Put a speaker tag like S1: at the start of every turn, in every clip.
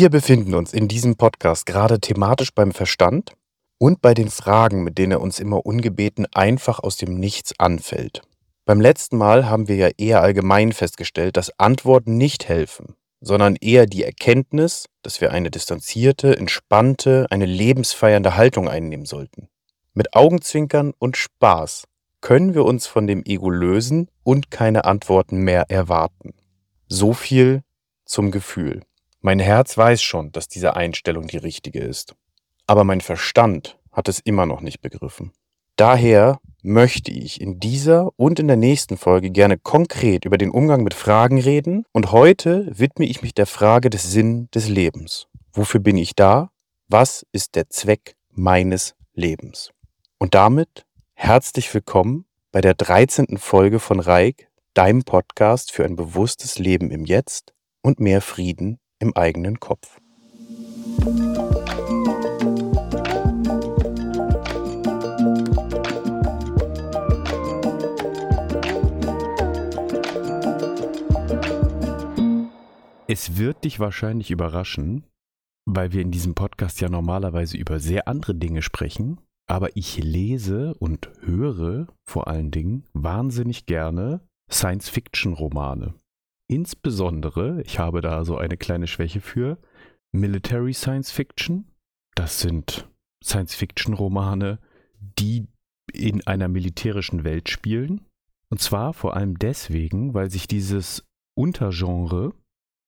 S1: Wir befinden uns in diesem Podcast gerade thematisch beim Verstand und bei den Fragen, mit denen er uns immer ungebeten einfach aus dem Nichts anfällt. Beim letzten Mal haben wir ja eher allgemein festgestellt, dass Antworten nicht helfen, sondern eher die Erkenntnis, dass wir eine distanzierte, entspannte, eine lebensfeiernde Haltung einnehmen sollten. Mit Augenzwinkern und Spaß können wir uns von dem Ego lösen und keine Antworten mehr erwarten. So viel zum Gefühl. Mein Herz weiß schon, dass diese Einstellung die richtige ist. Aber mein Verstand hat es immer noch nicht begriffen. Daher möchte ich in dieser und in der nächsten Folge gerne konkret über den Umgang mit Fragen reden und heute widme ich mich der Frage des Sinn des Lebens. Wofür bin ich da? Was ist der Zweck meines Lebens? Und damit herzlich willkommen bei der 13. Folge von Reik, deinem Podcast für ein bewusstes Leben im Jetzt und mehr Frieden im eigenen Kopf.
S2: Es wird dich wahrscheinlich überraschen, weil wir in diesem Podcast ja normalerweise über sehr andere Dinge sprechen, aber ich lese und höre vor allen Dingen wahnsinnig gerne Science-Fiction-Romane. Insbesondere, ich habe da so eine kleine Schwäche für, Military Science Fiction. Das sind Science-Fiction-Romane, die in einer militärischen Welt spielen. Und zwar vor allem deswegen, weil sich dieses Untergenre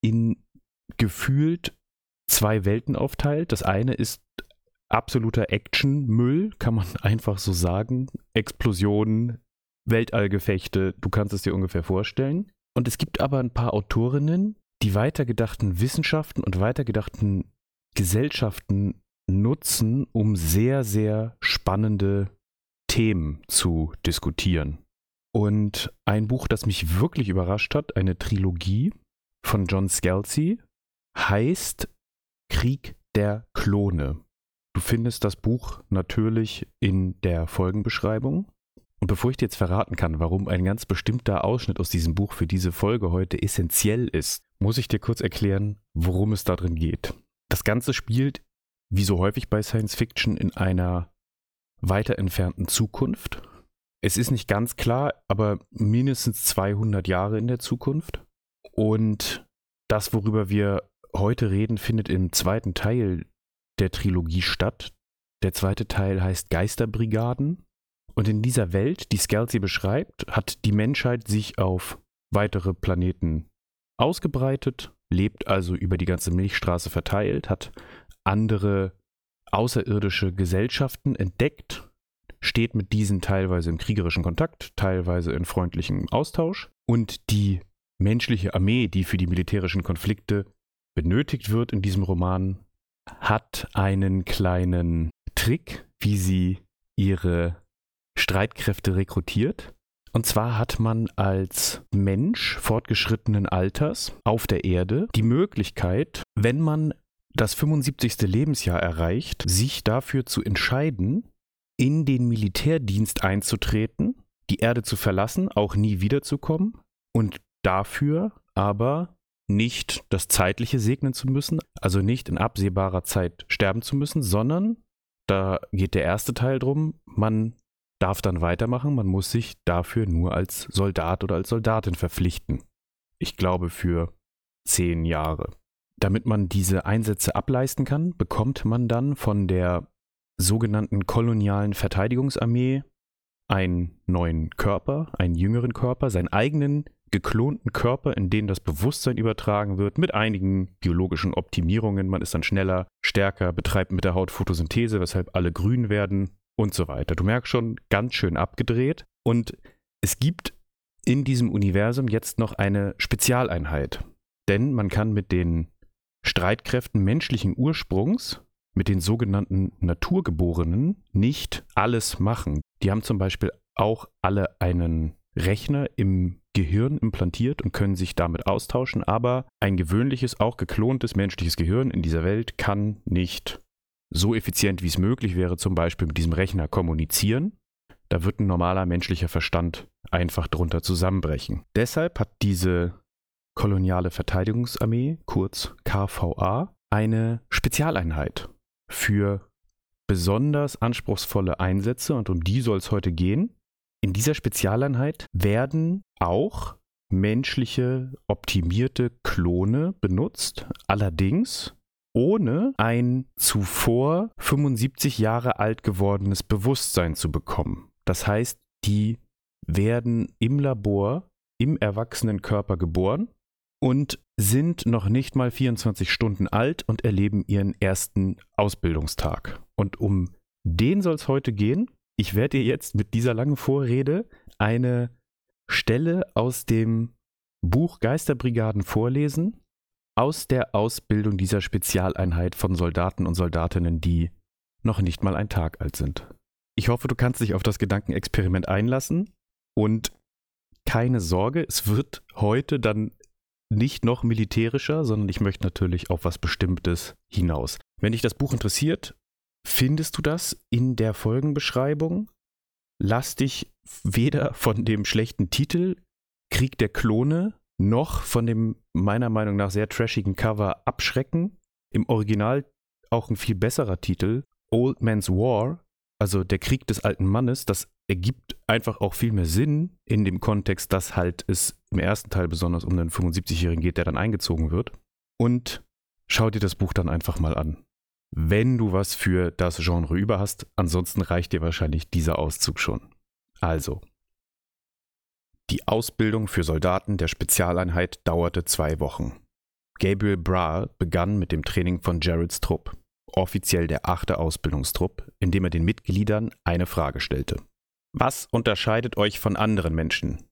S2: in gefühlt zwei Welten aufteilt. Das eine ist absoluter Action-Müll, kann man einfach so sagen. Explosionen, Weltallgefechte, du kannst es dir ungefähr vorstellen. Und es gibt aber ein paar Autorinnen, die weitergedachten Wissenschaften und weitergedachten Gesellschaften nutzen, um sehr, sehr spannende Themen zu diskutieren. Und ein Buch, das mich wirklich überrascht hat, eine Trilogie, von John Scalzi heißt Krieg der Klone. Du findest das Buch natürlich in der Folgenbeschreibung. Und bevor ich dir jetzt verraten kann, warum ein ganz bestimmter Ausschnitt aus diesem Buch für diese Folge heute essentiell ist, muss ich dir kurz erklären, worum es darin geht. Das Ganze spielt, wie so häufig bei Science Fiction, in einer weiter entfernten Zukunft. Es ist nicht ganz klar, aber mindestens 200 Jahre in der Zukunft. Und das, worüber wir heute reden, findet im zweiten Teil der Trilogie statt. Der zweite Teil heißt Geisterbrigaden. Und in dieser Welt, die Scalzi beschreibt, hat die Menschheit sich auf weitere Planeten ausgebreitet, lebt also über die ganze Milchstraße verteilt, hat andere außerirdische Gesellschaften entdeckt, steht mit diesen teilweise im kriegerischen Kontakt, teilweise in freundlichem Austausch. Und die menschliche Armee, die für die militärischen Konflikte benötigt wird in diesem Roman, hat einen kleinen Trick, wie sie ihre Streitkräfte rekrutiert. Und zwar hat man als Mensch fortgeschrittenen Alters auf der Erde die Möglichkeit, wenn man das 75. Lebensjahr erreicht, sich dafür zu entscheiden, in den Militärdienst einzutreten, die Erde zu verlassen, auch nie wiederzukommen und dafür aber nicht das Zeitliche segnen zu müssen, also nicht in absehbarer Zeit sterben zu müssen, sondern da geht der erste Teil drum, man darf dann weitermachen, man muss sich dafür nur als Soldat oder als Soldatin verpflichten. Ich glaube für zehn Jahre. Damit man diese Einsätze ableisten kann, bekommt man dann von der sogenannten kolonialen Verteidigungsarmee einen neuen Körper, einen jüngeren Körper, seinen eigenen geklonten Körper, in denen das Bewusstsein übertragen wird, mit einigen biologischen Optimierungen. Man ist dann schneller, stärker, betreibt mit der Haut Photosynthese, weshalb alle grün werden und so weiter. Du merkst schon, ganz schön abgedreht. Und es gibt in diesem Universum jetzt noch eine Spezialeinheit. Denn man kann mit den Streitkräften menschlichen Ursprungs, mit den sogenannten Naturgeborenen, nicht alles machen. Die haben zum Beispiel auch alle einen Rechner im Gehirn implantiert und können sich damit austauschen, aber ein gewöhnliches, auch geklontes menschliches Gehirn in dieser Welt kann nicht so effizient, wie es möglich wäre, zum Beispiel mit diesem Rechner kommunizieren. Da wird ein normaler menschlicher Verstand einfach drunter zusammenbrechen. Deshalb hat diese koloniale Verteidigungsarmee, kurz KVA, eine Spezialeinheit für besonders anspruchsvolle Einsätze und um die soll es heute gehen. In dieser Spezialeinheit werden auch menschliche optimierte Klone benutzt, allerdings ohne ein zuvor 75 Jahre alt gewordenes Bewusstsein zu bekommen. Das heißt, die werden im Labor im erwachsenen Körper geboren und sind noch nicht mal 24 Stunden alt und erleben ihren ersten Ausbildungstag. Und um den soll es heute gehen. Ich werde dir jetzt mit dieser langen Vorrede eine Stelle aus dem Buch Geisterbrigaden vorlesen, aus der Ausbildung dieser Spezialeinheit von Soldaten und Soldatinnen, die noch nicht mal ein Tag alt sind. Ich hoffe, du kannst dich auf das Gedankenexperiment einlassen und keine Sorge, es wird heute dann nicht noch militärischer, sondern ich möchte natürlich auf was Bestimmtes hinaus. Wenn dich das Buch interessiert, findest du das in der Folgenbeschreibung. Lass dich weder von dem schlechten Titel Krieg der Klone noch von dem meiner Meinung nach sehr trashigen Cover abschrecken. Im Original auch ein viel besserer Titel, Old Man's War, also der Krieg des alten Mannes, das ergibt einfach auch viel mehr Sinn in dem Kontext, dass halt es im ersten Teil besonders um einen 75-Jährigen geht, der dann eingezogen wird. Und schau dir das Buch dann einfach mal an. Wenn du was für das Genre über hast, ansonsten reicht dir wahrscheinlich dieser Auszug schon. Also, die Ausbildung für Soldaten der Spezialeinheit dauerte zwei Wochen. Gabriel Bra begann mit dem Training von Jareds Trupp, offiziell der achte Ausbildungstrupp, indem er den Mitgliedern eine Frage stellte. Was unterscheidet euch von anderen Menschen?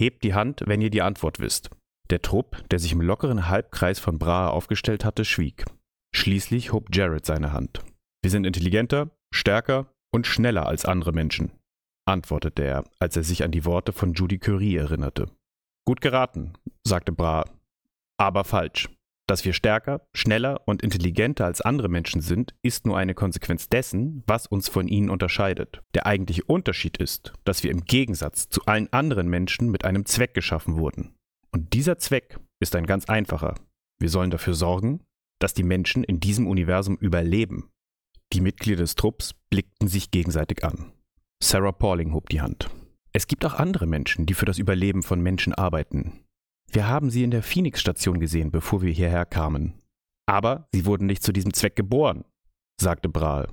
S2: Hebt die Hand, wenn ihr die Antwort wisst. Der Trupp, der sich im lockeren Halbkreis von Brahe aufgestellt hatte, schwieg. Schließlich hob Jared seine Hand. Wir sind intelligenter, stärker und schneller als andere Menschen, antwortete er, als er sich an die Worte von Judy Curie erinnerte. Gut geraten, sagte Brahe. Aber falsch. Dass wir stärker, schneller und intelligenter als andere Menschen sind, ist nur eine Konsequenz dessen, was uns von ihnen unterscheidet. Der eigentliche Unterschied ist, dass wir im Gegensatz zu allen anderen Menschen mit einem Zweck geschaffen wurden. Und dieser Zweck ist ein ganz einfacher. Wir sollen dafür sorgen, dass die Menschen in diesem Universum überleben. Die Mitglieder des Trupps blickten sich gegenseitig an. Sarah Pauling hob die Hand. Es gibt auch andere Menschen, die für das Überleben von Menschen arbeiten. Wir haben sie in der Phoenix-Station gesehen, bevor wir hierher kamen. Aber sie wurden nicht zu diesem Zweck geboren, sagte Brahe.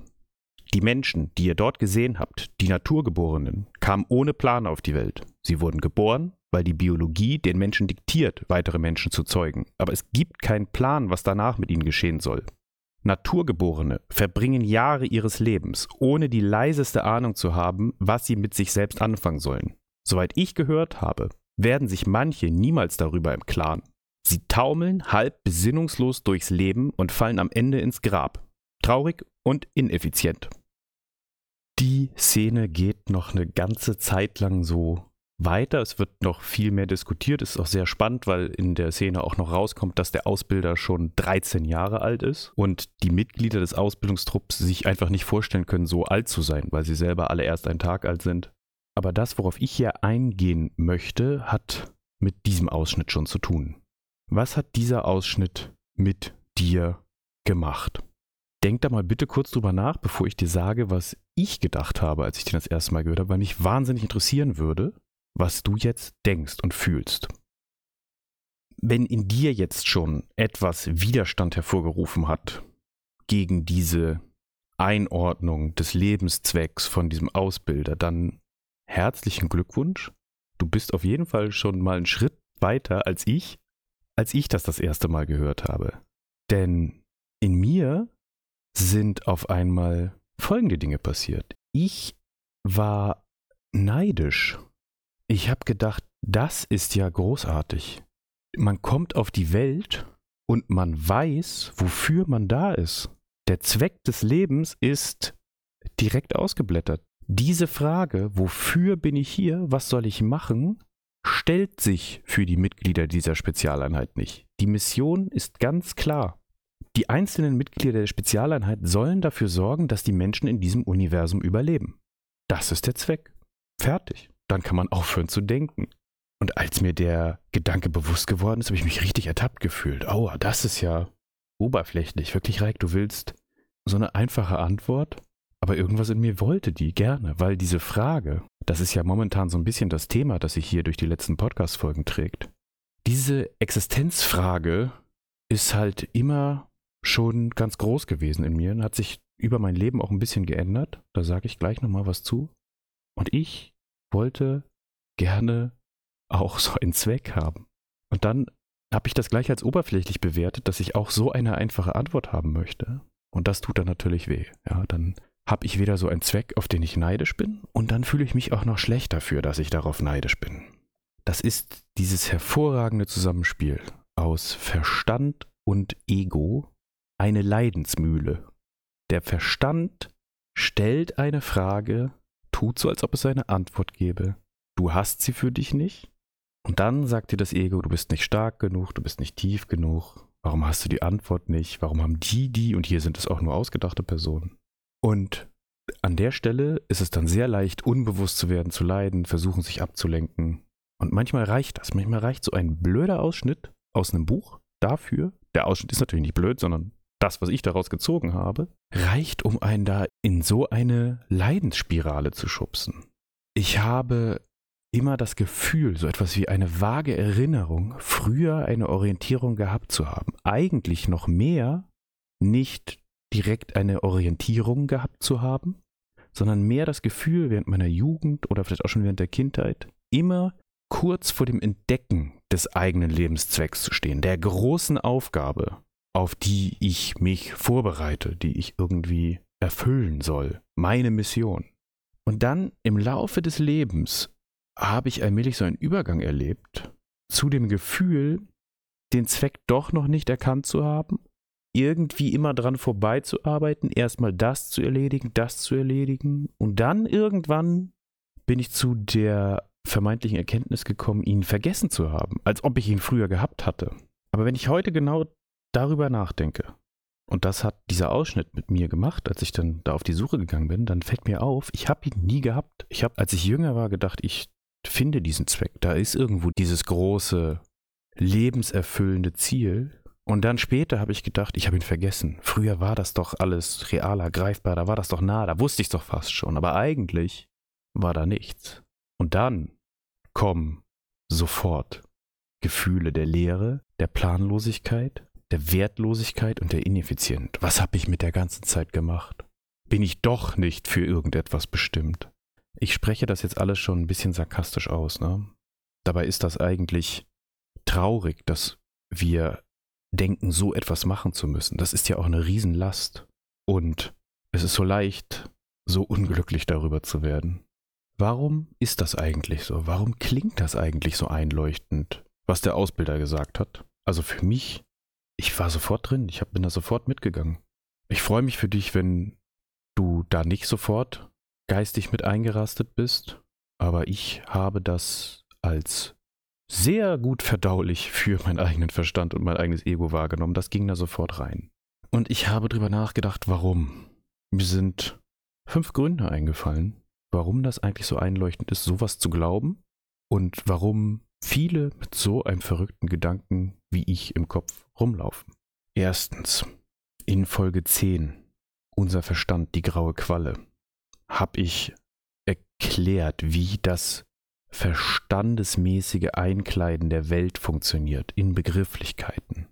S2: Die Menschen, die ihr dort gesehen habt, die Naturgeborenen, kamen ohne Plan auf die Welt. Sie wurden geboren, weil die Biologie den Menschen diktiert, weitere Menschen zu zeugen. Aber es gibt keinen Plan, was danach mit ihnen geschehen soll. Naturgeborene verbringen Jahre ihres Lebens, ohne die leiseste Ahnung zu haben, was sie mit sich selbst anfangen sollen. Soweit ich gehört habe, werden sich manche niemals darüber im Klaren. Sie taumeln halb besinnungslos durchs Leben und fallen am Ende ins Grab. Traurig und ineffizient. Die Szene geht noch eine ganze Zeit lang so weiter. Es wird noch viel mehr diskutiert. Es ist auch sehr spannend, weil in der Szene auch noch rauskommt, dass der Ausbilder schon 13 Jahre alt ist und die Mitglieder des Ausbildungstrupps sich einfach nicht vorstellen können, so alt zu sein, weil sie selber alle erst einen Tag alt sind. Aber das, worauf ich hier eingehen möchte, hat mit diesem Ausschnitt schon zu tun. Was hat dieser Ausschnitt mit dir gemacht? Denk da mal bitte kurz drüber nach, bevor ich dir sage, was ich gedacht habe, als ich den das erste Mal gehört habe, weil mich wahnsinnig interessieren würde, was du jetzt denkst und fühlst. Wenn in dir jetzt schon etwas Widerstand hervorgerufen hat gegen diese Einordnung des Lebenszwecks von diesem Ausbilder, dann herzlichen Glückwunsch. Du bist auf jeden Fall schon mal einen Schritt weiter als ich, als ich das das erste Mal gehört habe. Denn in mir sind auf einmal folgende Dinge passiert. Ich war neidisch. Ich habe gedacht, das ist ja großartig. Man kommt auf die Welt und man weiß, wofür man da ist. Der Zweck des Lebens ist direkt ausgeblättert. Diese Frage, wofür bin ich hier, was soll ich machen, stellt sich für die Mitglieder dieser Spezialeinheit nicht. Die Mission ist ganz klar. Die einzelnen Mitglieder der Spezialeinheit sollen dafür sorgen, dass die Menschen in diesem Universum überleben. Das ist der Zweck. Fertig. Dann kann man aufhören zu denken. Und als mir der Gedanke bewusst geworden ist, habe ich mich richtig ertappt gefühlt. Aua, das ist ja oberflächlich. Wirklich, Reik, du willst so eine einfache Antwort, aber irgendwas in mir wollte die gerne, weil diese Frage, das ist ja momentan so ein bisschen das Thema, das sich hier durch die letzten Podcast-Folgen trägt. Diese Existenzfrage ist halt immer schon ganz groß gewesen in mir und hat sich über mein Leben auch ein bisschen geändert. Da sage ich gleich nochmal was zu. Und ich wollte gerne auch so einen Zweck haben. Und dann habe ich das gleich als oberflächlich bewertet, dass ich auch so eine einfache Antwort haben möchte. Und das tut dann natürlich weh. Ja, dann habe ich weder so einen Zweck, auf den ich neidisch bin, und dann fühle ich mich auch noch schlecht dafür, dass ich darauf neidisch bin. Das ist dieses hervorragende Zusammenspiel aus Verstand und Ego, eine Leidensmühle. Der Verstand stellt eine Frage, tut so, als ob es eine Antwort gäbe. Du hast sie für dich nicht. Und dann sagt dir das Ego, du bist nicht stark genug, du bist nicht tief genug. Warum hast du die Antwort nicht? Warum haben die die? Und hier sind es auch nur ausgedachte Personen. Und an der Stelle ist es dann sehr leicht, unbewusst zu werden, zu leiden, versuchen sich abzulenken. Und manchmal reicht das. Manchmal reicht so ein blöder Ausschnitt aus einem Buch dafür. Der Ausschnitt ist natürlich nicht blöd, sondern das, was ich daraus gezogen habe, reicht, um einen da in so eine Leidensspirale zu schubsen. Ich habe immer das Gefühl, so etwas wie eine vage Erinnerung, früher eine Orientierung gehabt zu haben. Eigentlich noch mehr nicht direkt eine Orientierung gehabt zu haben, sondern mehr das Gefühl während meiner Jugend oder vielleicht auch schon während der Kindheit, immer kurz vor dem Entdecken des eigenen Lebenszwecks zu stehen, der großen Aufgabe, auf die ich mich vorbereite, die ich irgendwie erfüllen soll, meine Mission. Und dann im Laufe des Lebens habe ich allmählich so einen Übergang erlebt zu dem Gefühl, den Zweck doch noch nicht erkannt zu haben, irgendwie immer dran vorbeizuarbeiten, erstmal das zu erledigen, das zu erledigen und dann irgendwann bin ich zu der vermeintlichen Erkenntnis gekommen, ihn vergessen zu haben, als ob ich ihn früher gehabt hatte. Aber wenn ich heute genau darüber nachdenke, und das hat dieser Ausschnitt mit mir gemacht, als ich dann da auf die Suche gegangen bin, dann fällt mir auf, ich habe ihn nie gehabt. Ich habe, als ich jünger war, gedacht, ich finde diesen Zweck. Da ist irgendwo dieses große, lebenserfüllende Ziel. Und dann später habe ich gedacht, ich habe ihn vergessen. Früher war das doch alles realer, greifbar, da war das doch nah, da wusste ich es doch fast schon. Aber eigentlich war da nichts. Und dann kommen sofort Gefühle der Leere, der Planlosigkeit, der Wertlosigkeit und der Ineffizienz. Was habe ich mit der ganzen Zeit gemacht? Bin ich doch nicht für irgendetwas bestimmt? Ich spreche das jetzt alles schon ein bisschen sarkastisch aus, ne? Dabei ist das eigentlich traurig, dass wir denken, so etwas machen zu müssen. Das ist ja auch eine Riesenlast. Und es ist so leicht, so unglücklich darüber zu werden. Warum ist das eigentlich so? Warum klingt das eigentlich so einleuchtend, was der Ausbilder gesagt hat? Also für mich, ich war sofort drin, ich bin da sofort mitgegangen. Ich freue mich für dich, wenn du da nicht sofort geistig mit eingerastet bist, aber ich habe das als sehr gut verdaulich für meinen eigenen Verstand und mein eigenes Ego wahrgenommen. Das ging da sofort rein. Und ich habe drüber nachgedacht, warum. Mir sind fünf Gründe eingefallen, warum das eigentlich so einleuchtend ist, sowas zu glauben und warum viele mit so einem verrückten Gedanken wie ich im Kopf rumlaufen. Erstens, in Folge 10, unser Verstand, die graue Qualle habe ich erklärt, wie das verstandesmäßige Einkleiden der Welt funktioniert in Begrifflichkeiten.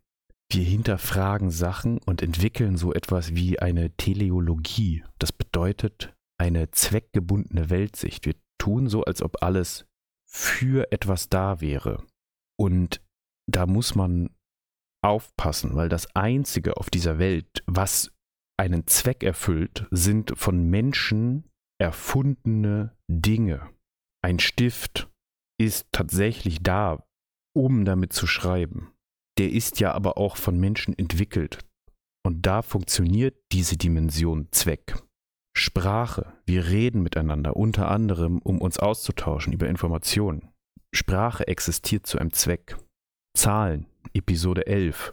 S2: Wir hinterfragen Sachen und entwickeln so etwas wie eine Teleologie. Das bedeutet eine zweckgebundene Weltsicht. Wir tun so, als ob alles für etwas da wäre. Und da muss man aufpassen, weil das Einzige auf dieser Welt, was einen Zweck erfüllt, sind von Menschen erfundene Dinge. Ein Stift ist tatsächlich da, um damit zu schreiben. Der ist ja aber auch von Menschen entwickelt. Und da funktioniert diese Dimension Zweck. Sprache. Wir reden miteinander, unter anderem, um uns auszutauschen über Informationen. Sprache existiert zu einem Zweck. Zahlen, Episode 11,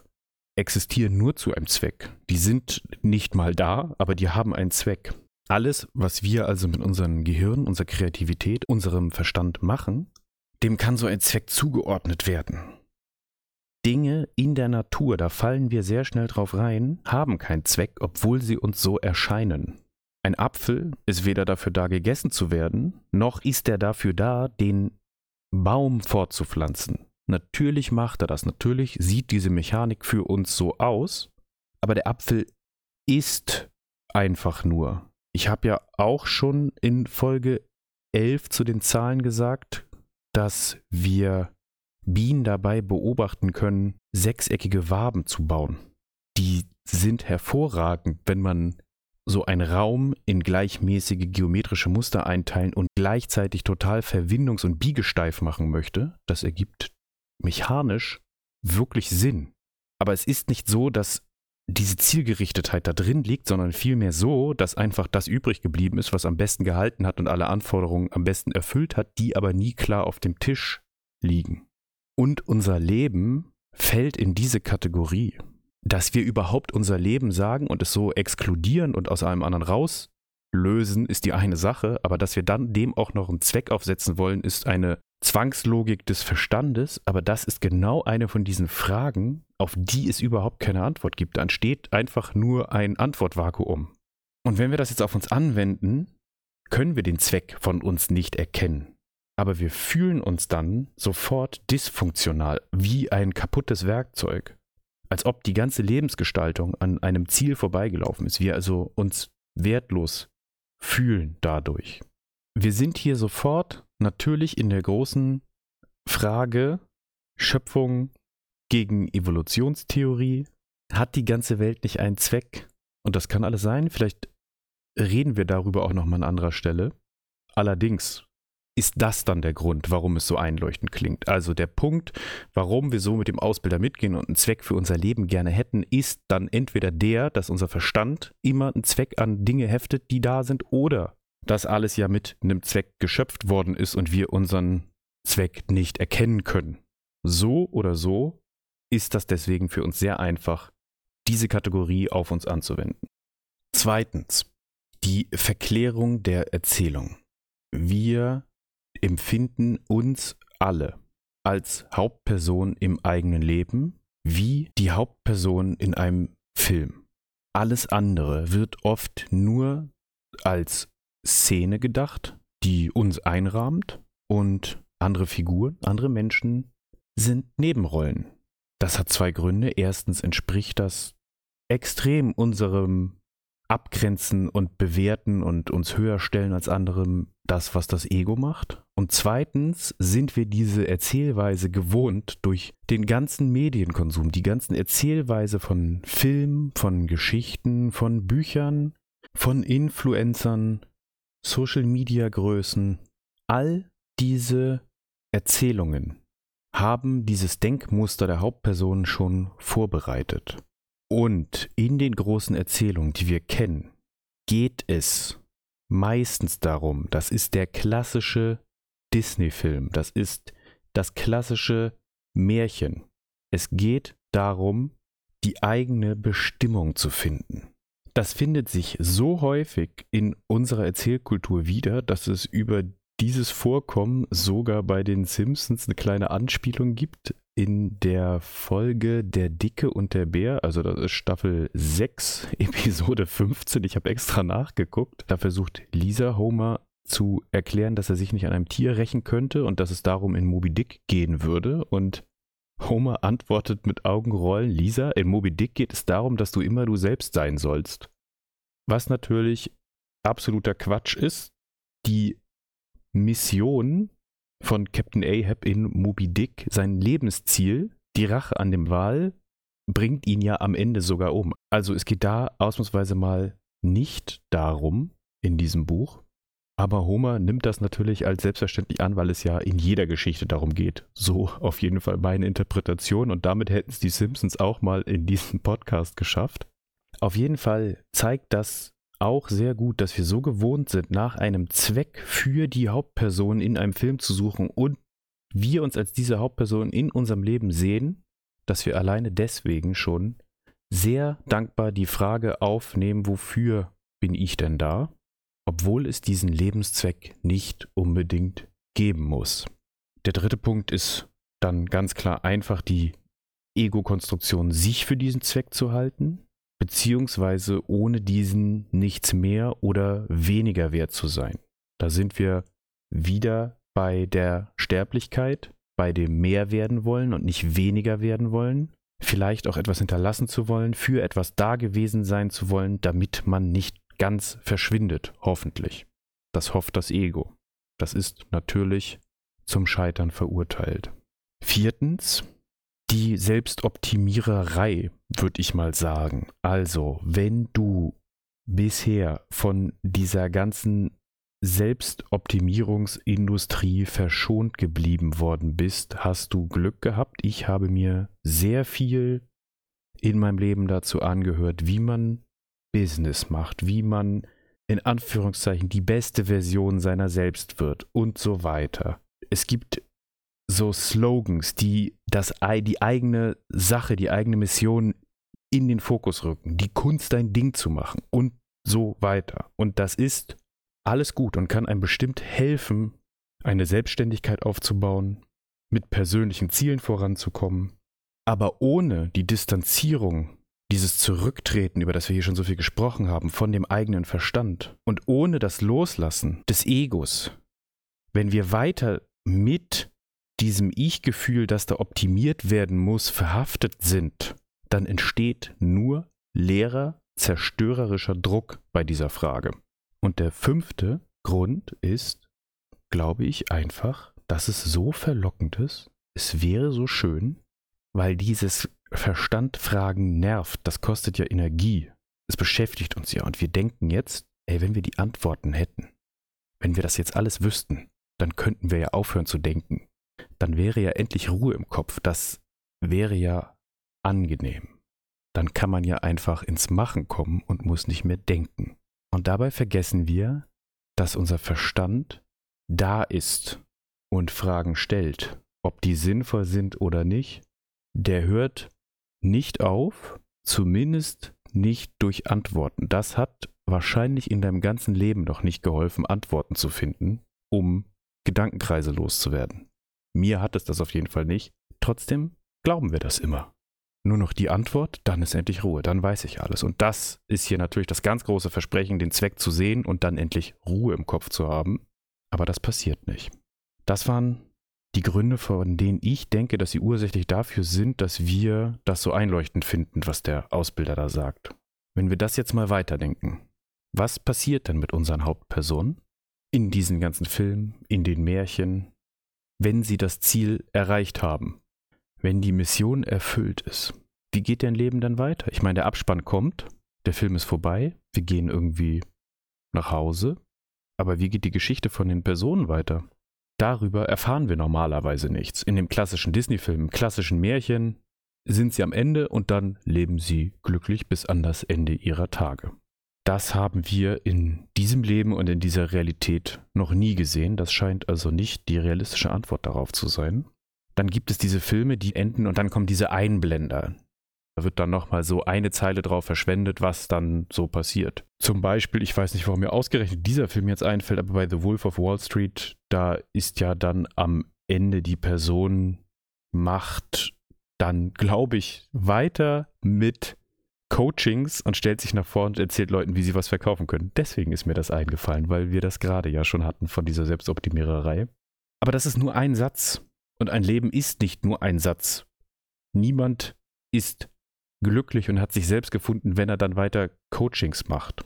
S2: existieren nur zu einem Zweck. Die sind nicht mal da, aber die haben einen Zweck. Alles, was wir also mit unserem Gehirn, unserer Kreativität, unserem Verstand machen, dem kann so ein Zweck zugeordnet werden. Dinge in der Natur, da fallen wir sehr schnell drauf rein, haben keinen Zweck, obwohl sie uns so erscheinen. Ein Apfel ist weder dafür da, gegessen zu werden, noch ist er dafür da, den Baum fortzupflanzen. Natürlich macht er das, natürlich sieht diese Mechanik für uns so aus, aber der Apfel ist einfach nur. Ich habe ja auch schon in Folge 11 zu den Zahlen gesagt, dass wir Bienen dabei beobachten können, sechseckige Waben zu bauen. Die sind hervorragend, wenn man so einen Raum in gleichmäßige geometrische Muster einteilen und gleichzeitig total verwindungs- und biegesteif machen möchte. Das ergibt mechanisch wirklich Sinn. Aber es ist nicht so, dass diese Zielgerichtetheit da drin liegt, sondern vielmehr so, dass einfach das übrig geblieben ist, was am besten gehalten hat und alle Anforderungen am besten erfüllt hat, die aber nie klar auf dem Tisch liegen. Und unser Leben fällt in diese Kategorie. Dass wir überhaupt unser Leben sagen und es so exkludieren und aus einem anderen rauslösen, ist die eine Sache, aber dass wir dann dem auch noch einen Zweck aufsetzen wollen, ist eine Zwangslogik des Verstandes, aber das ist genau eine von diesen Fragen, auf die es überhaupt keine Antwort gibt. Dann steht einfach nur ein Antwortvakuum. Und wenn wir das jetzt auf uns anwenden, können wir den Zweck von uns nicht erkennen aber wir fühlen uns dann sofort dysfunktional, wie ein kaputtes Werkzeug. Als ob die ganze Lebensgestaltung an einem Ziel vorbeigelaufen ist. Wir also uns wertlos fühlen dadurch. Wir sind hier sofort natürlich in der großen Frage Schöpfung gegen Evolutionstheorie. Hat die ganze Welt nicht einen Zweck? Und das kann alles sein. Vielleicht reden wir darüber auch nochmal an anderer Stelle. Allerdings ist das dann der Grund, warum es so einleuchtend klingt. Also der Punkt, warum wir so mit dem Ausbilder mitgehen und einen Zweck für unser Leben gerne hätten, ist dann entweder der, dass unser Verstand immer einen Zweck an Dinge heftet, die da sind, oder dass alles ja mit einem Zweck geschöpft worden ist und wir unseren Zweck nicht erkennen können. So oder so ist das deswegen für uns sehr einfach, diese Kategorie auf uns anzuwenden. Zweitens, die Verklärung der Erzählung. Wir empfinden uns alle als Hauptperson im eigenen Leben wie die Hauptperson in einem Film. Alles andere wird oft nur als Szene gedacht, die uns einrahmt und andere Figuren, andere Menschen sind Nebenrollen. Das hat zwei Gründe. Erstens entspricht das extrem unserem abgrenzen und bewerten und uns höher stellen als anderem das, was das Ego macht. Und zweitens sind wir diese Erzählweise gewohnt durch den ganzen Medienkonsum, die ganzen Erzählweise von Filmen, von Geschichten, von Büchern, von Influencern, Social-Media-Größen. All diese Erzählungen haben dieses Denkmuster der Hauptperson schon vorbereitet. Und in den großen Erzählungen, die wir kennen, geht es meistens darum, das ist der klassische Disney-Film, das ist das klassische Märchen. Es geht darum, die eigene Bestimmung zu finden. Das findet sich so häufig in unserer Erzählkultur wieder, dass es über dieses Vorkommen sogar bei den Simpsons eine kleine Anspielung gibt in der Folge Der Dicke und der Bär, also das ist Staffel 6, Episode 15. Ich habe extra nachgeguckt. Da versucht Lisa Homer zu erklären, dass er sich nicht an einem Tier rächen könnte und dass es darum in Moby Dick gehen würde. Und Homer antwortet mit Augenrollen, Lisa, in Moby Dick geht es darum, dass du immer du selbst sein sollst. Was natürlich absoluter Quatsch ist. Die Mission von Captain Ahab in Moby Dick, sein Lebensziel, die Rache an dem Wal, bringt ihn ja am Ende sogar um. Also es geht da ausnahmsweise mal nicht darum in diesem Buch. Aber Homer nimmt das natürlich als selbstverständlich an, weil es ja in jeder Geschichte darum geht. So auf jeden Fall meine Interpretation und damit hätten es die Simpsons auch mal in diesem Podcast geschafft. Auf jeden Fall zeigt das auch sehr gut, dass wir so gewohnt sind, nach einem Zweck für die Hauptperson in einem Film zu suchen und wir uns als diese Hauptperson in unserem Leben sehen, dass wir alleine deswegen schon sehr dankbar die Frage aufnehmen, wofür bin ich denn da, obwohl es diesen Lebenszweck nicht unbedingt geben muss. Der dritte Punkt ist dann ganz klar einfach die Ego-Konstruktion sich für diesen Zweck zu halten, beziehungsweise ohne diesen nichts mehr oder weniger wert zu sein. Da sind wir wieder bei der Sterblichkeit, bei dem mehr werden wollen und nicht weniger werden wollen, vielleicht auch etwas hinterlassen zu wollen, für etwas da gewesen sein zu wollen, damit man nicht ganz verschwindet, hoffentlich. Das hofft das Ego. Das ist natürlich zum Scheitern verurteilt. Viertens, die Selbstoptimiererei, würde ich mal sagen. Also, wenn du bisher von dieser ganzen Selbstoptimierungsindustrie verschont geblieben worden bist, hast du Glück gehabt. Ich habe mir sehr viel in meinem Leben dazu angehört, wie man Business macht, wie man in Anführungszeichen die beste Version seiner selbst wird und so weiter. Es gibt so Slogans, die das, die eigene Sache, die eigene Mission in den Fokus rücken, die Kunst dein Ding zu machen und so weiter. Und das ist alles gut und kann einem bestimmt helfen, eine Selbstständigkeit aufzubauen, mit persönlichen Zielen voranzukommen, aber ohne die Distanzierung, dieses Zurücktreten, über das wir hier schon so viel gesprochen haben, von dem eigenen Verstand und ohne das Loslassen des Egos, wenn wir weiter mit diesem Ich-Gefühl, das da optimiert werden muss, verhaftet sind, dann entsteht nur leerer, zerstörerischer Druck bei dieser Frage. Und der fünfte Grund ist, glaube ich, einfach, dass es so verlockend ist. Es wäre so schön, weil dieses Verstandfragen nervt. Das kostet ja Energie. Es beschäftigt uns ja. Und wir denken jetzt, ey, wenn wir die Antworten hätten, wenn wir das jetzt alles wüssten, dann könnten wir ja aufhören zu denken. Dann wäre ja endlich Ruhe im Kopf. Das wäre ja angenehm. Dann kann man ja einfach ins Machen kommen und muss nicht mehr denken. Und dabei vergessen wir, dass unser Verstand da ist und Fragen stellt, ob die sinnvoll sind oder nicht. Der hört nicht auf, zumindest nicht durch Antworten. Das hat wahrscheinlich in deinem ganzen Leben noch nicht geholfen, Antworten zu finden, um Gedankenkreise loszuwerden. Mir hat es das auf jeden Fall nicht. Trotzdem glauben wir das immer nur noch die Antwort, dann ist endlich Ruhe, dann weiß ich alles. Und das ist hier natürlich das ganz große Versprechen, den Zweck zu sehen und dann endlich Ruhe im Kopf zu haben. Aber das passiert nicht. Das waren die Gründe, von denen ich denke, dass sie ursächlich dafür sind, dass wir das so einleuchtend finden, was der Ausbilder da sagt. Wenn wir das jetzt mal weiterdenken, was passiert denn mit unseren Hauptpersonen in diesen ganzen Filmen, in den Märchen, wenn sie das Ziel erreicht haben? wenn die Mission erfüllt ist, wie geht dein Leben dann weiter? Ich meine, der Abspann kommt, der Film ist vorbei, wir gehen irgendwie nach Hause, aber wie geht die Geschichte von den Personen weiter? Darüber erfahren wir normalerweise nichts. In dem klassischen Disney-Film, klassischen Märchen sind sie am Ende und dann leben sie glücklich bis an das Ende ihrer Tage. Das haben wir in diesem Leben und in dieser Realität noch nie gesehen. Das scheint also nicht die realistische Antwort darauf zu sein. Dann gibt es diese Filme, die enden und dann kommen diese Einblender. Da wird dann nochmal so eine Zeile drauf verschwendet, was dann so passiert. Zum Beispiel, ich weiß nicht, warum mir ausgerechnet dieser Film jetzt einfällt, aber bei The Wolf of Wall Street, da ist ja dann am Ende die Person macht dann, glaube ich, weiter mit Coachings und stellt sich nach vorne und erzählt Leuten, wie sie was verkaufen können. Deswegen ist mir das eingefallen, weil wir das gerade ja schon hatten von dieser Selbstoptimiererei. Aber das ist nur ein Satz. Und ein Leben ist nicht nur ein Satz. Niemand ist glücklich und hat sich selbst gefunden, wenn er dann weiter Coachings macht.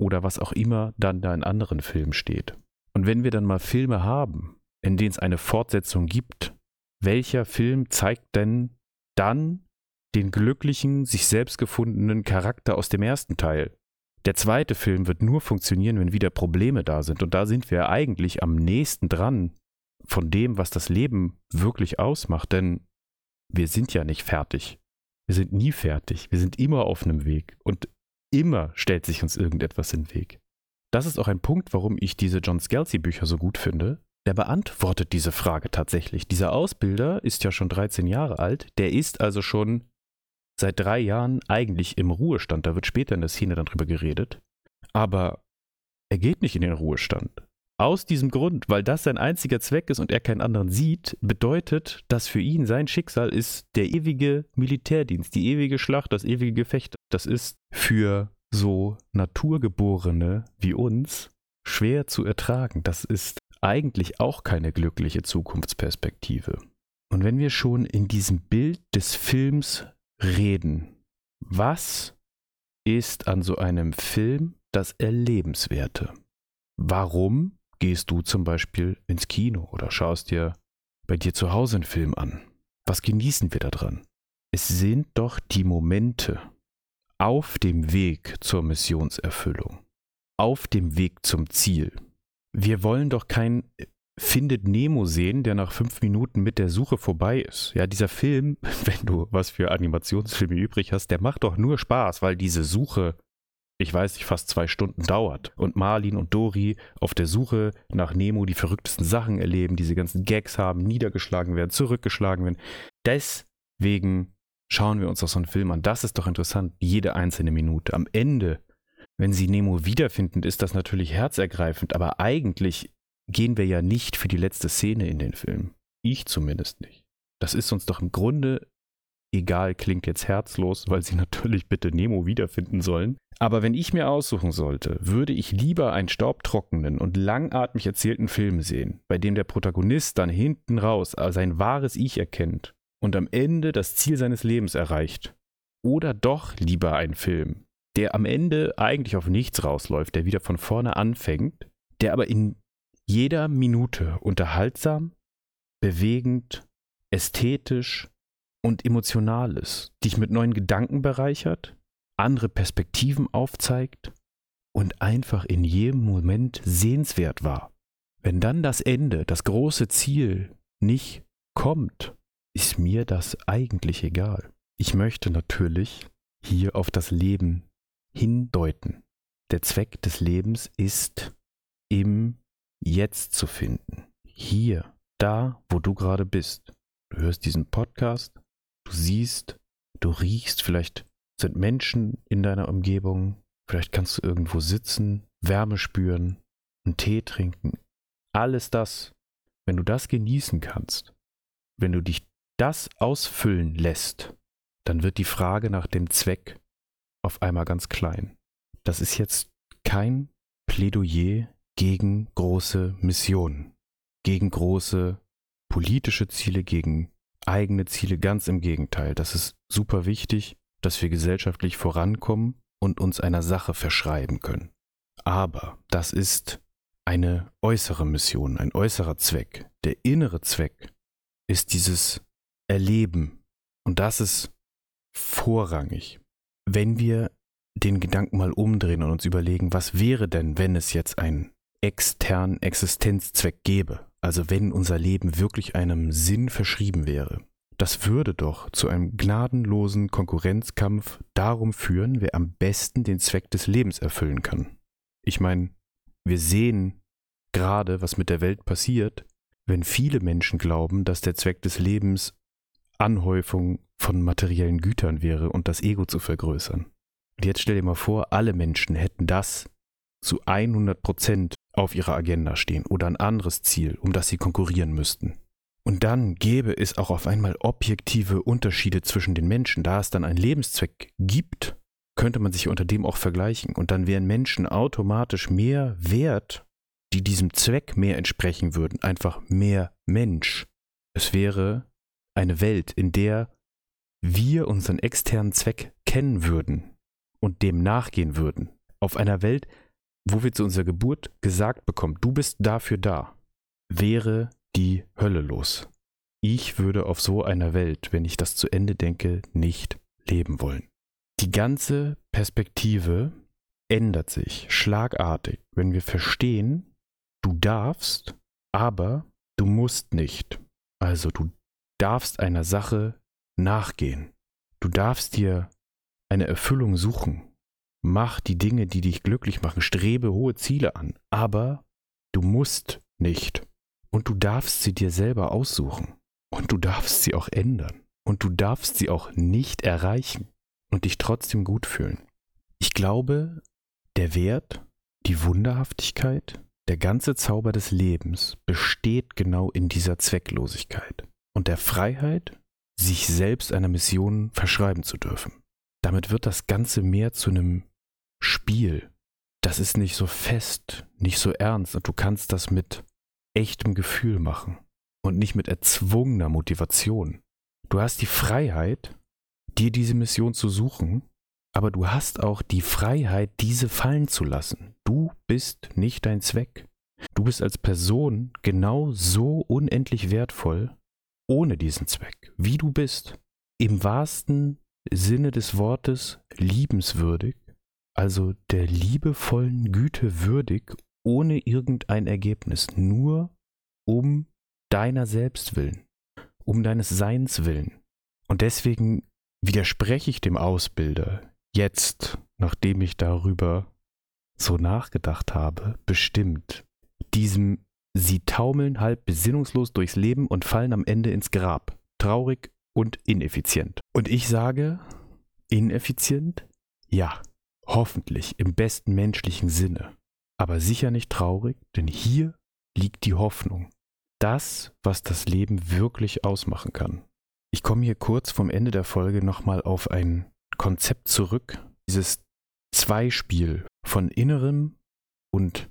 S2: Oder was auch immer dann da in anderen Filmen steht. Und wenn wir dann mal Filme haben, in denen es eine Fortsetzung gibt, welcher Film zeigt denn dann den glücklichen, sich selbst gefundenen Charakter aus dem ersten Teil? Der zweite Film wird nur funktionieren, wenn wieder Probleme da sind. Und da sind wir eigentlich am nächsten dran von dem, was das Leben wirklich ausmacht. Denn wir sind ja nicht fertig. Wir sind nie fertig. Wir sind immer auf einem Weg. Und immer stellt sich uns irgendetwas in den Weg. Das ist auch ein Punkt, warum ich diese John Scalzi-Bücher so gut finde. Der beantwortet diese Frage tatsächlich. Dieser Ausbilder ist ja schon 13 Jahre alt. Der ist also schon seit drei Jahren eigentlich im Ruhestand. Da wird später in der Szene dann drüber geredet. Aber er geht nicht in den Ruhestand. aus diesem Grund, weil das sein einziger Zweck ist und er keinen anderen sieht, bedeutet, dass für ihn sein Schicksal ist der ewige Militärdienst, die ewige Schlacht, das ewige Gefecht. Das ist für so Naturgeborene wie uns schwer zu ertragen. Das ist eigentlich auch keine glückliche Zukunftsperspektive. Und wenn wir schon in diesem Bild des Films reden, was ist an so einem Film das Erlebenswerte? Warum gehst du zum Beispiel ins Kino oder schaust dir bei dir zu Hause einen Film an? Was genießen wir daran? Es sind doch die Momente auf dem Weg zur Missionserfüllung, auf dem Weg zum Ziel. Wir wollen doch kein Findet Nemo sehen, der nach fünf Minuten mit der Suche vorbei ist. Ja, dieser Film, wenn du was für Animationsfilme übrig hast, der macht doch nur Spaß, weil diese Suche ich weiß nicht, fast zwei Stunden dauert. Und Marlin und Dori auf der Suche nach Nemo die verrücktesten Sachen erleben, diese ganzen Gags haben, niedergeschlagen werden, zurückgeschlagen werden. Deswegen schauen wir uns doch so einen Film an. Das ist doch interessant, jede einzelne Minute. Am Ende, wenn sie Nemo wiederfinden, ist das natürlich herzergreifend, aber eigentlich gehen wir ja nicht für die letzte Szene in den Film. Ich zumindest nicht. Das ist uns doch im Grunde egal, klingt jetzt herzlos, weil sie natürlich bitte Nemo wiederfinden sollen. Aber wenn ich mir aussuchen sollte, würde ich lieber einen staubtrockenen und langatmig erzählten Film sehen, bei dem der Protagonist dann hinten raus sein wahres Ich erkennt und am Ende das Ziel seines Lebens erreicht. Oder doch lieber einen Film, der am Ende eigentlich auf nichts rausläuft, der wieder von vorne anfängt, der aber in jeder Minute unterhaltsam, bewegend, ästhetisch und emotional ist, dich mit neuen Gedanken bereichert, andere Perspektiven aufzeigt und einfach in jedem Moment sehenswert war. Wenn dann das Ende, das große Ziel nicht kommt, ist mir das eigentlich egal. Ich möchte natürlich hier auf das Leben hindeuten. Der Zweck des Lebens ist im Jetzt zu finden. Hier, da, wo du gerade bist. Du hörst diesen Podcast, du siehst, du riechst, vielleicht sind Menschen in deiner Umgebung, vielleicht kannst du irgendwo sitzen, Wärme spüren, einen Tee trinken. Alles das, wenn du das genießen kannst, wenn du dich das ausfüllen lässt, dann wird die Frage nach dem Zweck auf einmal ganz klein. Das ist jetzt kein Plädoyer gegen große Missionen, gegen große politische Ziele, gegen eigene Ziele. Ganz im Gegenteil. Das ist super wichtig dass wir gesellschaftlich vorankommen und uns einer Sache verschreiben können. Aber das ist eine äußere Mission, ein äußerer Zweck. Der innere Zweck ist dieses Erleben. Und das ist vorrangig. Wenn wir den Gedanken mal umdrehen und uns überlegen, was wäre denn, wenn es jetzt einen externen Existenzzweck gäbe? Also wenn unser Leben wirklich einem Sinn verschrieben wäre, das würde doch zu einem gnadenlosen Konkurrenzkampf darum führen, wer am besten den Zweck des Lebens erfüllen kann. Ich meine, wir sehen gerade, was mit der Welt passiert, wenn viele Menschen glauben, dass der Zweck des Lebens Anhäufung von materiellen Gütern wäre und das Ego zu vergrößern. Und jetzt stell dir mal vor, alle Menschen hätten das zu 100 Prozent auf ihrer Agenda stehen oder ein anderes Ziel, um das sie konkurrieren müssten. Und dann gäbe es auch auf einmal objektive Unterschiede zwischen den Menschen. Da es dann einen Lebenszweck gibt, könnte man sich unter dem auch vergleichen. Und dann wären Menschen automatisch mehr wert, die diesem Zweck mehr entsprechen würden. Einfach mehr Mensch. Es wäre eine Welt, in der wir unseren externen Zweck kennen würden und dem nachgehen würden. Auf einer Welt, wo wir zu unserer Geburt gesagt bekommen, du bist dafür da, wäre die Hölle los. Ich würde auf so einer Welt, wenn ich das zu Ende denke, nicht leben wollen. Die ganze Perspektive ändert sich schlagartig, wenn wir verstehen, du darfst, aber du musst nicht. Also du darfst einer Sache nachgehen. Du darfst dir eine Erfüllung suchen. Mach die Dinge, die dich glücklich machen. Strebe hohe Ziele an. Aber du musst nicht. Und du darfst sie dir selber aussuchen. Und du darfst sie auch ändern. Und du darfst sie auch nicht erreichen und dich trotzdem gut fühlen. Ich glaube, der Wert, die Wunderhaftigkeit, Der ganze Zauber des Lebens besteht genau in dieser Zwecklosigkeit und der Freiheit, sich selbst einer Mission verschreiben zu dürfen. Damit wird das Ganze mehr zu einem Spiel. Das ist nicht so fest, nicht so ernst und du kannst das mit echtem Gefühl machen und nicht mit erzwungener Motivation. Du hast die Freiheit, dir diese Mission zu suchen, aber du hast auch die Freiheit, diese fallen zu lassen. Du bist nicht dein Zweck. Du bist als Person genau so unendlich wertvoll, ohne diesen Zweck, wie du bist. Im wahrsten Sinne des Wortes liebenswürdig, also der liebevollen Güte würdig, ohne irgendein Ergebnis, nur um deiner selbst willen, um deines Seins willen. Und deswegen widerspreche ich dem Ausbilder jetzt, nachdem ich darüber so nachgedacht habe, bestimmt diesem Sie taumeln halb besinnungslos durchs Leben und fallen am Ende ins Grab. Traurig und ineffizient. Und ich sage, ineffizient? Ja, hoffentlich im besten menschlichen Sinne. Aber sicher nicht traurig, denn hier liegt die Hoffnung. Das, was das Leben wirklich ausmachen kann. Ich komme hier kurz vom Ende der Folge nochmal auf ein Konzept zurück. Dieses Zweispiel von innerem und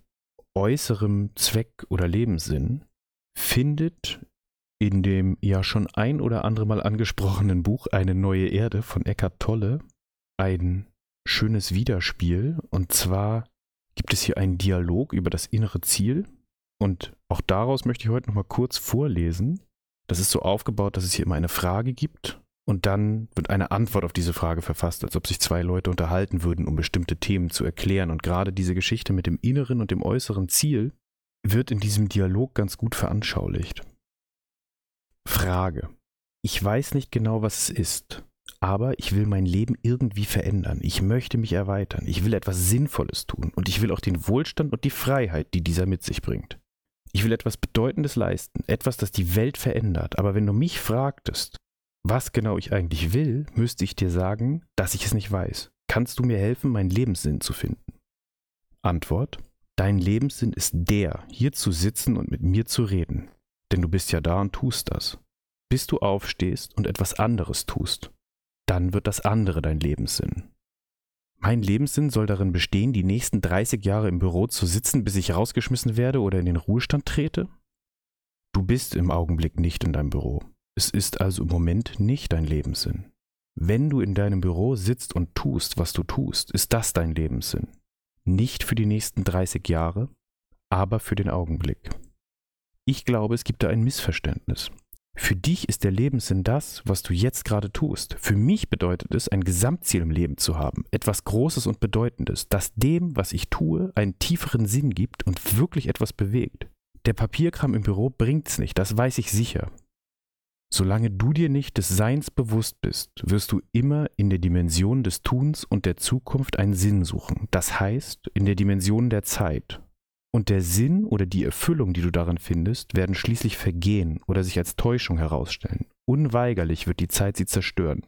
S2: äußerem Zweck oder Lebenssinn findet in dem ja schon ein oder andere Mal angesprochenen Buch Eine neue Erde von Eckhart Tolle ein schönes Widerspiel. Und zwar gibt es hier einen Dialog über das innere Ziel. Und auch daraus möchte ich heute nochmal kurz vorlesen. Das ist so aufgebaut, dass es hier immer eine Frage gibt und dann wird eine Antwort auf diese Frage verfasst, als ob sich zwei Leute unterhalten würden, um bestimmte Themen zu erklären. Und gerade diese Geschichte mit dem inneren und dem äußeren Ziel wird in diesem Dialog ganz gut veranschaulicht. Frage. Ich weiß nicht genau, was es ist, aber ich will mein Leben irgendwie verändern. Ich möchte mich erweitern. Ich will etwas Sinnvolles tun und ich will auch den Wohlstand und die Freiheit, die dieser mit sich bringt. Ich will etwas Bedeutendes leisten, etwas, das die Welt verändert. Aber wenn du mich fragtest, was genau ich eigentlich will, müsste ich dir sagen, dass ich es nicht weiß. Kannst du mir helfen, meinen Lebenssinn zu finden? Antwort. Dein Lebenssinn ist der, hier zu sitzen und mit mir zu reden. Denn du bist ja da und tust das. Bis du aufstehst und etwas anderes tust. Dann wird das andere dein Lebenssinn. Mein Lebenssinn soll darin bestehen, die nächsten 30 Jahre im Büro zu sitzen, bis ich rausgeschmissen werde oder in den Ruhestand trete? Du bist im Augenblick nicht in deinem Büro. Es ist also im Moment nicht dein Lebenssinn. Wenn du in deinem Büro sitzt und tust, was du tust, ist das dein Lebenssinn. Nicht für die nächsten 30 Jahre, aber für den Augenblick. Ich glaube, es gibt da ein Missverständnis. Für dich ist der Lebenssinn das, was du jetzt gerade tust. Für mich bedeutet es, ein Gesamtziel im Leben zu haben, etwas Großes und Bedeutendes, das dem, was ich tue, einen tieferen Sinn gibt und wirklich etwas bewegt. Der Papierkram im Büro bringt's nicht, das weiß ich sicher. Solange du dir nicht des Seins bewusst bist, wirst du immer in der Dimension des Tuns und der Zukunft einen Sinn suchen. Das heißt, in der Dimension der Zeit. Und der Sinn oder die Erfüllung, die du darin findest, werden schließlich vergehen oder sich als Täuschung herausstellen. Unweigerlich wird die Zeit sie zerstören.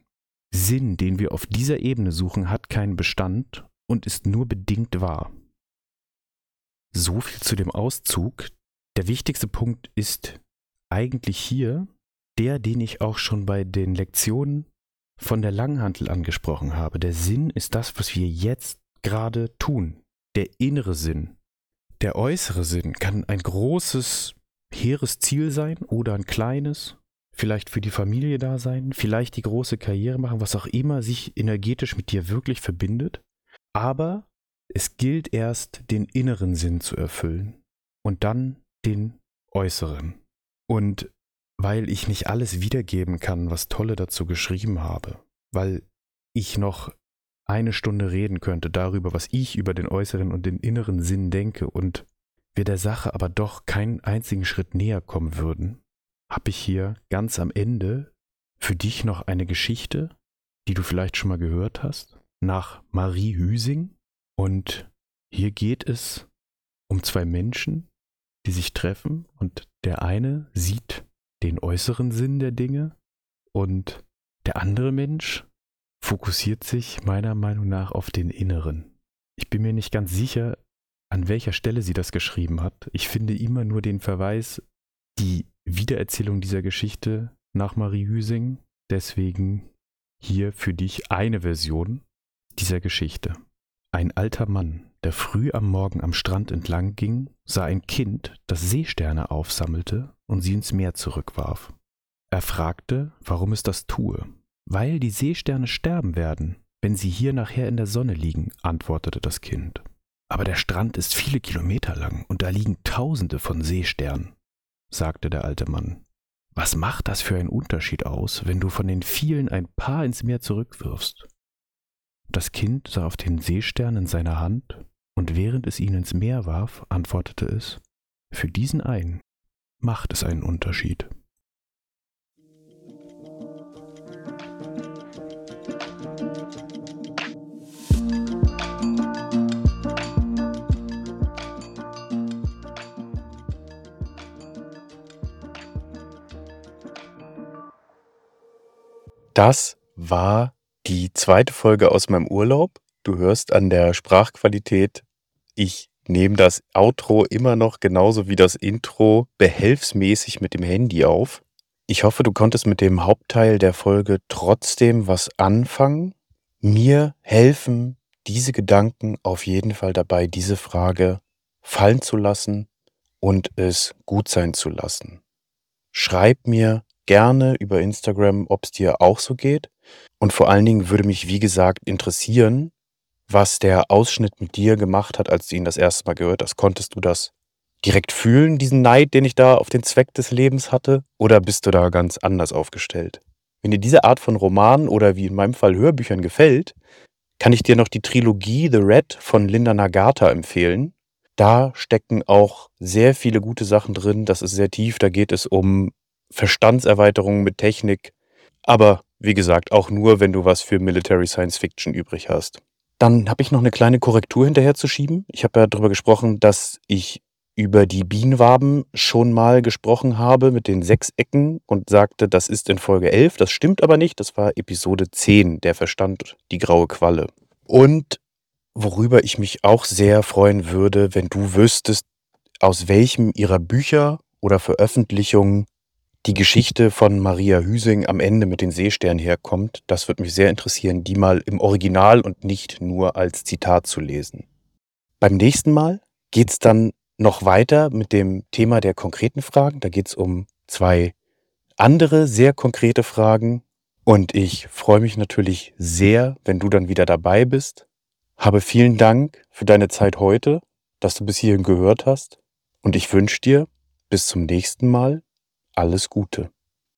S2: Sinn, den wir auf dieser Ebene suchen, hat keinen Bestand und ist nur bedingt wahr. So viel zu dem Auszug. Der wichtigste Punkt ist eigentlich hier, der, den ich auch schon bei den Lektionen von der Langhantel angesprochen habe. Der Sinn ist das, was wir jetzt gerade tun. Der innere Sinn. Der äußere Sinn kann ein großes, hehres Ziel sein oder ein kleines. Vielleicht für die Familie da sein, vielleicht die große Karriere machen, was auch immer sich energetisch mit dir wirklich verbindet. Aber es gilt erst, den inneren Sinn zu erfüllen und dann den äußeren. Und weil ich nicht alles wiedergeben kann, was Tolle dazu geschrieben habe, weil ich noch eine Stunde reden könnte darüber, was ich über den äußeren und den inneren Sinn denke und wir der Sache aber doch keinen einzigen Schritt näher kommen würden, habe ich hier ganz am Ende für dich noch eine Geschichte, die du vielleicht schon mal gehört hast, nach Marie Hüsing. Und hier geht es um zwei Menschen, die sich treffen und der eine sieht den äußeren Sinn der Dinge und der andere Mensch fokussiert sich meiner Meinung nach auf den inneren. Ich bin mir nicht ganz sicher, an welcher Stelle sie das geschrieben hat. Ich finde immer nur den Verweis, die Wiedererzählung dieser Geschichte nach Marie Hüsing. Deswegen hier für dich eine Version dieser Geschichte. Ein alter Mann, der früh am Morgen am Strand entlang ging, sah ein Kind, das Seesterne aufsammelte und sie ins Meer zurückwarf. Er fragte, warum es das tue. Weil die Seesterne sterben werden, wenn sie hier nachher in der Sonne liegen, antwortete das Kind. Aber der Strand ist viele Kilometer lang und da liegen Tausende von Seesternen, sagte der alte Mann. Was macht das für einen Unterschied aus, wenn du von den vielen ein paar ins Meer zurückwirfst? Das Kind sah auf den Seestern in seiner Hand, und während es ihn ins Meer warf, antwortete es, für diesen einen macht es einen Unterschied.
S1: Das war die zweite Folge aus meinem Urlaub. Du hörst an der Sprachqualität, ich nehme das Outro immer noch genauso wie das Intro behelfsmäßig mit dem Handy auf. Ich hoffe, du konntest mit dem Hauptteil der Folge trotzdem was anfangen. Mir helfen diese Gedanken auf jeden Fall dabei, diese Frage fallen zu lassen und es gut sein zu lassen. Schreib mir gerne über Instagram, ob es dir auch so geht. Und vor allen Dingen würde mich, wie gesagt, interessieren, was der Ausschnitt mit dir gemacht hat, als du ihn das erste Mal gehört hast. Konntest du das direkt fühlen, diesen Neid, den ich da auf den Zweck des Lebens hatte? Oder bist du da ganz anders aufgestellt? Wenn dir diese Art von Romanen oder wie in meinem Fall Hörbüchern gefällt, kann ich dir noch die Trilogie The Red von Linda Nagata empfehlen. Da stecken auch sehr viele gute Sachen drin. Das ist sehr tief. Da geht es um Verstandserweiterungen mit Technik. Aber wie gesagt, auch nur, wenn du was für Military Science Fiction übrig hast. Dann habe ich noch eine kleine Korrektur hinterher zu schieben. Ich habe ja darüber gesprochen, dass ich über die Bienenwaben schon mal gesprochen habe mit den sechs Ecken und sagte, das ist in Folge 11. Das stimmt aber nicht. Das war Episode 10, der Verstand, die graue Qualle. Und worüber ich mich auch sehr freuen würde, wenn du wüsstest, aus welchem ihrer Bücher oder Veröffentlichungen die Geschichte von Maria Hüsing am Ende mit den Seesternen herkommt, das würde mich sehr interessieren, die mal im Original und nicht nur als Zitat zu lesen. Beim nächsten Mal geht es dann noch weiter mit dem Thema der konkreten Fragen. Da geht es um zwei andere sehr konkrete Fragen. Und ich freue mich natürlich sehr, wenn du dann wieder dabei bist. Habe vielen Dank für deine Zeit heute, dass du bis hierhin gehört hast. Und ich wünsche dir bis zum nächsten Mal alles Gute.